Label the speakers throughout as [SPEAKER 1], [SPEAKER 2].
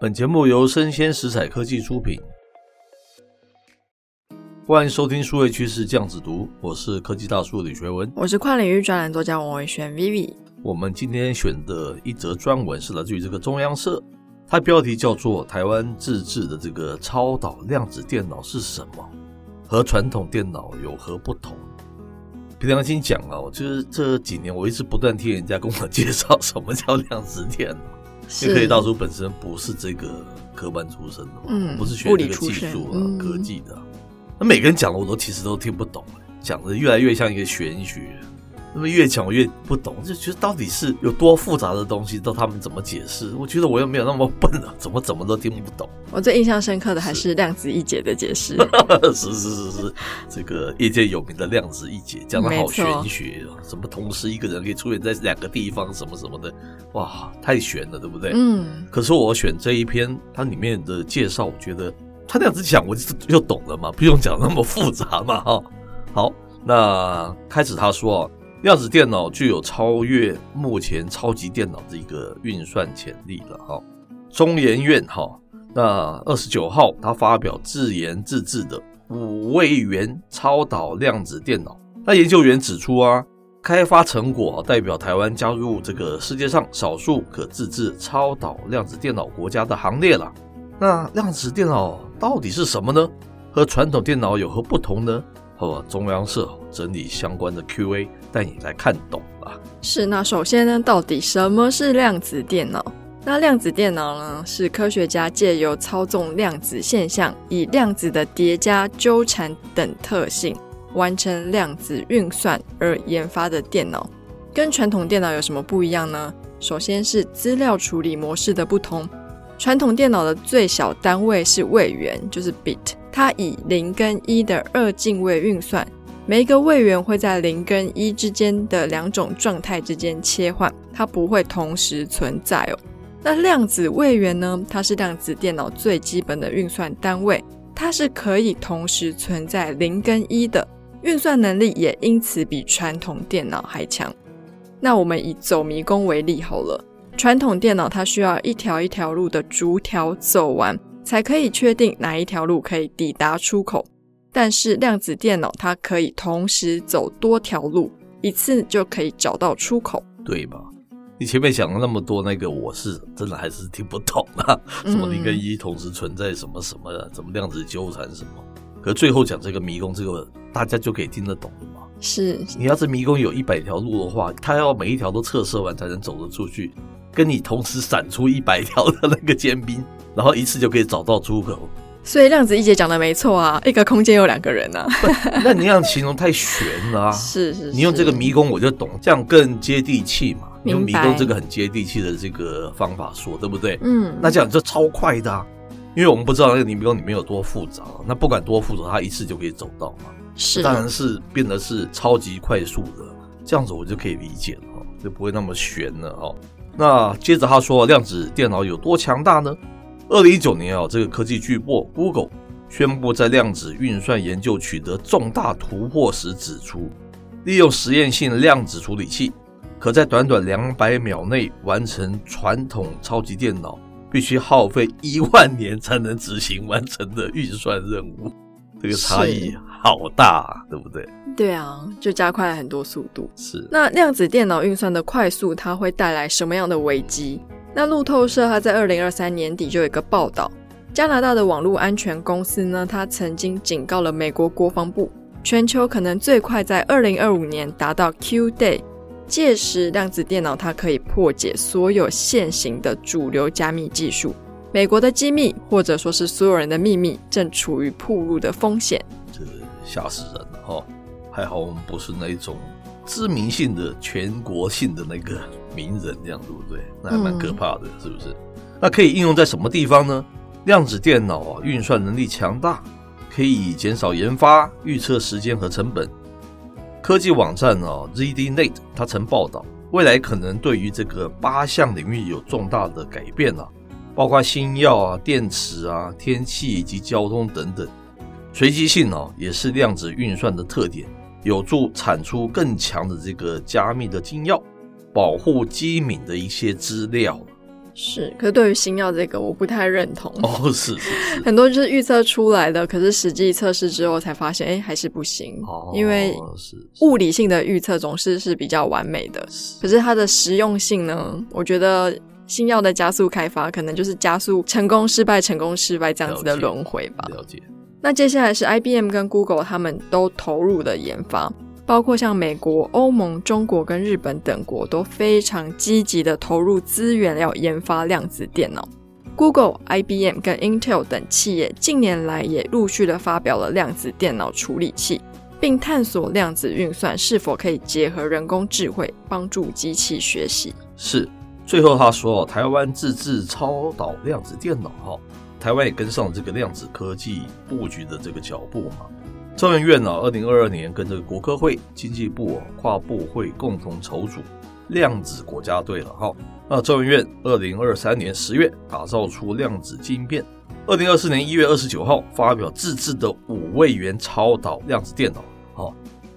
[SPEAKER 1] 本节目由生鲜食材科技出品。欢迎收听数位趋势酱子读，我是科技大叔李学文，
[SPEAKER 2] 我是跨领域专栏作家王维轩 Vivi。
[SPEAKER 1] 我们今天选的一则专文是来自于这个中央社，它标题叫做“台湾自制的这个超导量子电脑是什么？和传统电脑有何不同？”凭良心讲啊，我就是这几年我一直不断听人家跟我介绍什么叫量子电脑，因为科技大叔本身不是这个科班出身的嘛，嗯，不是学这个技术啊、嗯、科技的。那每个人讲的我都其实都听不懂，讲的越来越像一个玄学。那么越讲我越不懂，就觉得到底是有多复杂的东西，都他们怎么解释？我觉得我又没有那么笨啊，怎么怎么都听不懂。
[SPEAKER 2] 我最印象深刻的还是量子一解的解释。
[SPEAKER 1] 是是是是，这个业界有名的量子一解，讲的好玄学啊，什么同时一个人可以出现在两个地方，什么什么的，哇，太玄了，对不对？嗯。可是我选这一篇，它里面的介绍，我觉得。他那样子讲，我就就懂了嘛，不用讲那么复杂嘛，哈。好，那开始他说啊，量子电脑具有超越目前超级电脑的一个运算潜力了，哈。中研院哈，那二十九号他发表自研自制的五位元超导量子电脑，那研究员指出啊，开发成果代表台湾加入这个世界上少数可自制超导量子电脑国家的行列了。那量子电脑到底是什么呢？和传统电脑有何不同呢？和中央社整理相关的 Q&A，带你来看懂啊。
[SPEAKER 2] 是，那首先呢，到底什么是量子电脑？那量子电脑呢，是科学家借由操纵量子现象，以量子的叠加、纠缠等特性，完成量子运算而研发的电脑。跟传统电脑有什么不一样呢？首先是资料处理模式的不同。传统电脑的最小单位是位元，就是 bit，它以零跟一的二进位运算，每一个位元会在零跟一之间的两种状态之间切换，它不会同时存在哦。那量子位元呢？它是量子电脑最基本的运算单位，它是可以同时存在零跟一的，运算能力也因此比传统电脑还强。那我们以走迷宫为例好了。传统电脑它需要一条一条路的逐条走完，才可以确定哪一条路可以抵达出口。但是量子电脑它可以同时走多条路，一次就可以找到出口，
[SPEAKER 1] 对吧？你前面讲了那么多，那个我是真的还是听不懂啊。什么零跟一同时存在什么什么的，怎么量子纠缠什么？可最后讲这个迷宫，这个大家就可以听得懂了吗？
[SPEAKER 2] 是。你
[SPEAKER 1] 要是迷宫有一百条路的话，它要每一条都测试完才能走得出去。跟你同时闪出一百条的那个尖兵，然后一次就可以找到出口。
[SPEAKER 2] 所以量子一姐讲的没错啊，一个空间有两个人啊。
[SPEAKER 1] 那你这样形容太玄了啊。
[SPEAKER 2] 是，是是，
[SPEAKER 1] 你用这个迷宫我就懂，这样更接地气嘛。你用迷宫这个很接地气的这个方法说，对不对？嗯。那这样就超快的啊，因为我们不知道那个迷宫里面有多复杂。那不管多复杂，它一次就可以走到嘛。
[SPEAKER 2] 是。
[SPEAKER 1] 当然是变得是超级快速的，这样子我就可以理解了，就不会那么悬了哦。那接着他说，量子电脑有多强大呢？二零一九年啊，这个科技巨擘 Google 宣布在量子运算研究取得重大突破时指出，利用实验性量子处理器，可在短短两百秒内完成传统超级电脑必须耗费一万年才能执行完成的运算任务。这个差异好大啊，对不对？
[SPEAKER 2] 对啊，就加快了很多速度。
[SPEAKER 1] 是。
[SPEAKER 2] 那量子电脑运算的快速，它会带来什么样的危机？那路透社它在二零二三年底就有一个报道，加拿大的网络安全公司呢，它曾经警告了美国国防部，全球可能最快在二零二五年达到 Q day，届时量子电脑它可以破解所有现行的主流加密技术。美国的机密，或者说是所有人的秘密，正处于暴露的风险。
[SPEAKER 1] 这吓死人了哈！还好我们不是那种知名性的、全国性的那个名人，这样对不对？那还蛮可怕的，嗯、是不是？那可以应用在什么地方呢？量子电脑啊，运算能力强大，可以减少研发、预测时间和成本。科技网站啊，ZDNet 它曾报道，未来可能对于这个八项领域有重大的改变啊，包括新药啊、电池啊、天气以及交通等等。随机性哦，也是量子运算的特点，有助产出更强的这个加密的金钥，保护机敏的一些资料。
[SPEAKER 2] 是，可是对于新药这个，我不太认同。
[SPEAKER 1] 哦，是是是，
[SPEAKER 2] 很多就是预测出来的，可是实际测试之后才发现，哎，还是不行。哦，因为物理性的预测总是是比较完美的，是，可是它的实用性呢？我觉得新药的加速开发，可能就是加速成功失败、成功失败这样子的轮回吧。
[SPEAKER 1] 了解。
[SPEAKER 2] 那接下来是 IBM 跟 Google 他们都投入的研发。包括像美国、欧盟、中国跟日本等国都非常积极的投入资源，要研发量子电脑。Google、IBM 跟 Intel 等企业近年来也陆续的发表了量子电脑处理器，并探索量子运算是否可以结合人工智慧，帮助机器学习。
[SPEAKER 1] 是，最后他说，台湾自制超导量子电脑，台湾也跟上这个量子科技布局的这个脚步嘛。中研院呢，二零二二年跟这个国科会、经济部跨部会共同筹组量子国家队了哈。那中研院二零二三年十月打造出量子晶片，二零二四年一月二十九号发表自制的五位元超导量子电脑。哈，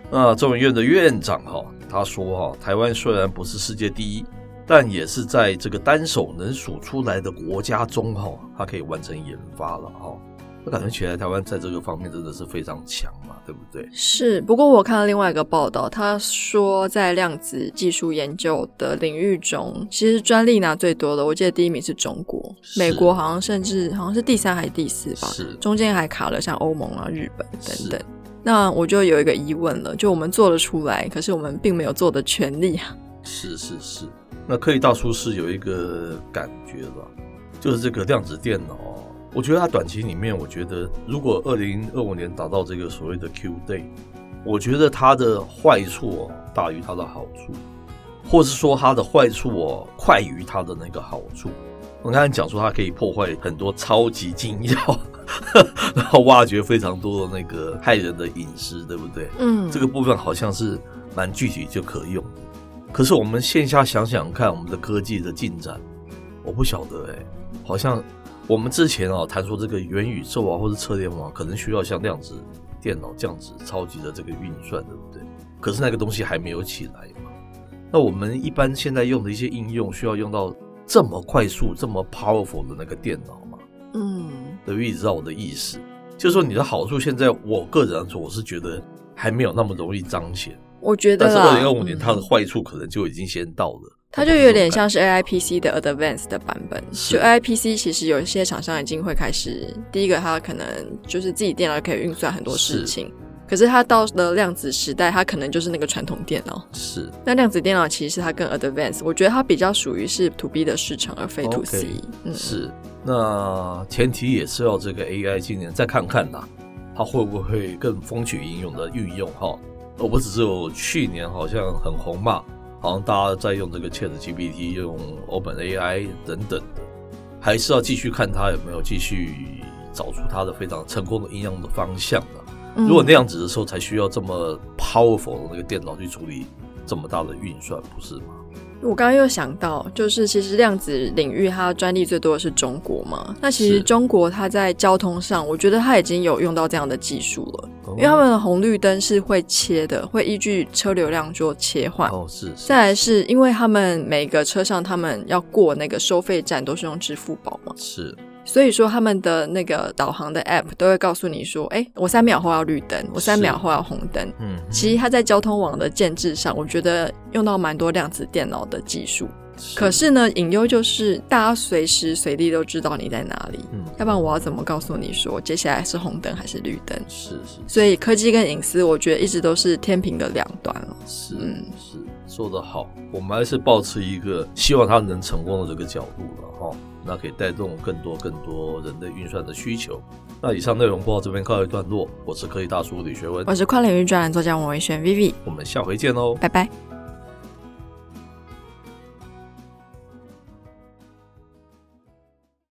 [SPEAKER 1] 那中研院的院长哈他说哈，台湾虽然不是世界第一，但也是在这个单手能数出来的国家中哈，它可以完成研发了哈。那感觉起来，台湾在这个方面真的是非常强嘛，对不对？
[SPEAKER 2] 是。不过我看了另外一个报道，他说在量子技术研究的领域中，其实专利拿最多的，我记得第一名是中国，美国好像甚至好像是第三还是第四吧？是。中间还卡了像欧盟啊、日本等等。那我就有一个疑问了，就我们做得出来，可是我们并没有做的权利啊。
[SPEAKER 1] 是是是。那科技大叔是有一个感觉吧，就是这个量子电脑。我觉得它短期里面，我觉得如果二零二五年达到这个所谓的 Q day，我觉得它的坏处哦大于它的好处，或是说它的坏处哦快于它的那个好处。我刚才讲说它可以破坏很多超级禁药，然后挖掘非常多的那个害人的隐私，对不对？嗯，这个部分好像是蛮具体就可用的。可是我们线下想想看，我们的科技的进展，我不晓得哎，好像。我们之前啊谈说这个元宇宙啊，或者车联网，可能需要像量子电脑这样子超级的这个运算，对不对？可是那个东西还没有起来嘛。那我们一般现在用的一些应用，需要用到这么快速、这么 powerful 的那个电脑吗？嗯，对不对？你知道我的意思，就是说你的好处，现在我个人来说，我是觉得还没有那么容易彰显。
[SPEAKER 2] 我觉得，
[SPEAKER 1] 但是二零二五年它的坏处可能就已经先到了。
[SPEAKER 2] 它就有点像是 AIPC 的 Advanced 的版本，就 AIPC 其实有一些厂商已经会开始，第一个它可能就是自己电脑可以运算很多事情，是。可是它到了量子时代，它可能就是那个传统电脑。是，那量子电脑其实它更 Advanced，我觉得它比较属于是 To B 的市场，而非 To C。Okay, 嗯，
[SPEAKER 1] 是，那前提也是要这个 AI 今年再看看呐，它会不会更风起云涌的运用哈，而不只是有去年好像很红嘛。好像大家在用这个 ChatGPT，用 OpenAI 等等的，还是要继续看它有没有继续找出它的非常成功的应用的方向的。嗯。如果那样子的时候，才需要这么 powerful 的那个电脑去处理这么大的运算，不是吗？
[SPEAKER 2] 我刚刚又想到，就是其实量子领域它专利最多的是中国嘛。那其实中国它在交通上，我觉得它已经有用到这样的技术了，因为他们的红绿灯是会切的，会依据车流量做切换。哦，是。再来是因为他们每个车上他们要过那个收费站都是用支付宝嘛。
[SPEAKER 1] 是。
[SPEAKER 2] 所以说，他们的那个导航的 App 都会告诉你说：“哎，我三秒后要绿灯，我三秒后要红灯。”嗯，其实它在交通网的建制上，我觉得用到蛮多量子电脑的技术。是。可是呢，隐忧就是大家随时随地都知道你在哪里。嗯，要不然我要怎么告诉你说接下来是红灯还是绿灯？是是。所以科技跟隐私，我觉得一直都是天平的两端了。
[SPEAKER 1] 是，嗯，是，说得好。我们还是保持一个希望它能成功的这个角度了哈。那可以带动更多更多人的运算的需求。那以上内容播到这边告一段落。我是科技大叔李学文，
[SPEAKER 2] 我是跨领域专栏作家王维轩 Vivi，
[SPEAKER 1] 我们下回见喽，
[SPEAKER 2] 拜拜。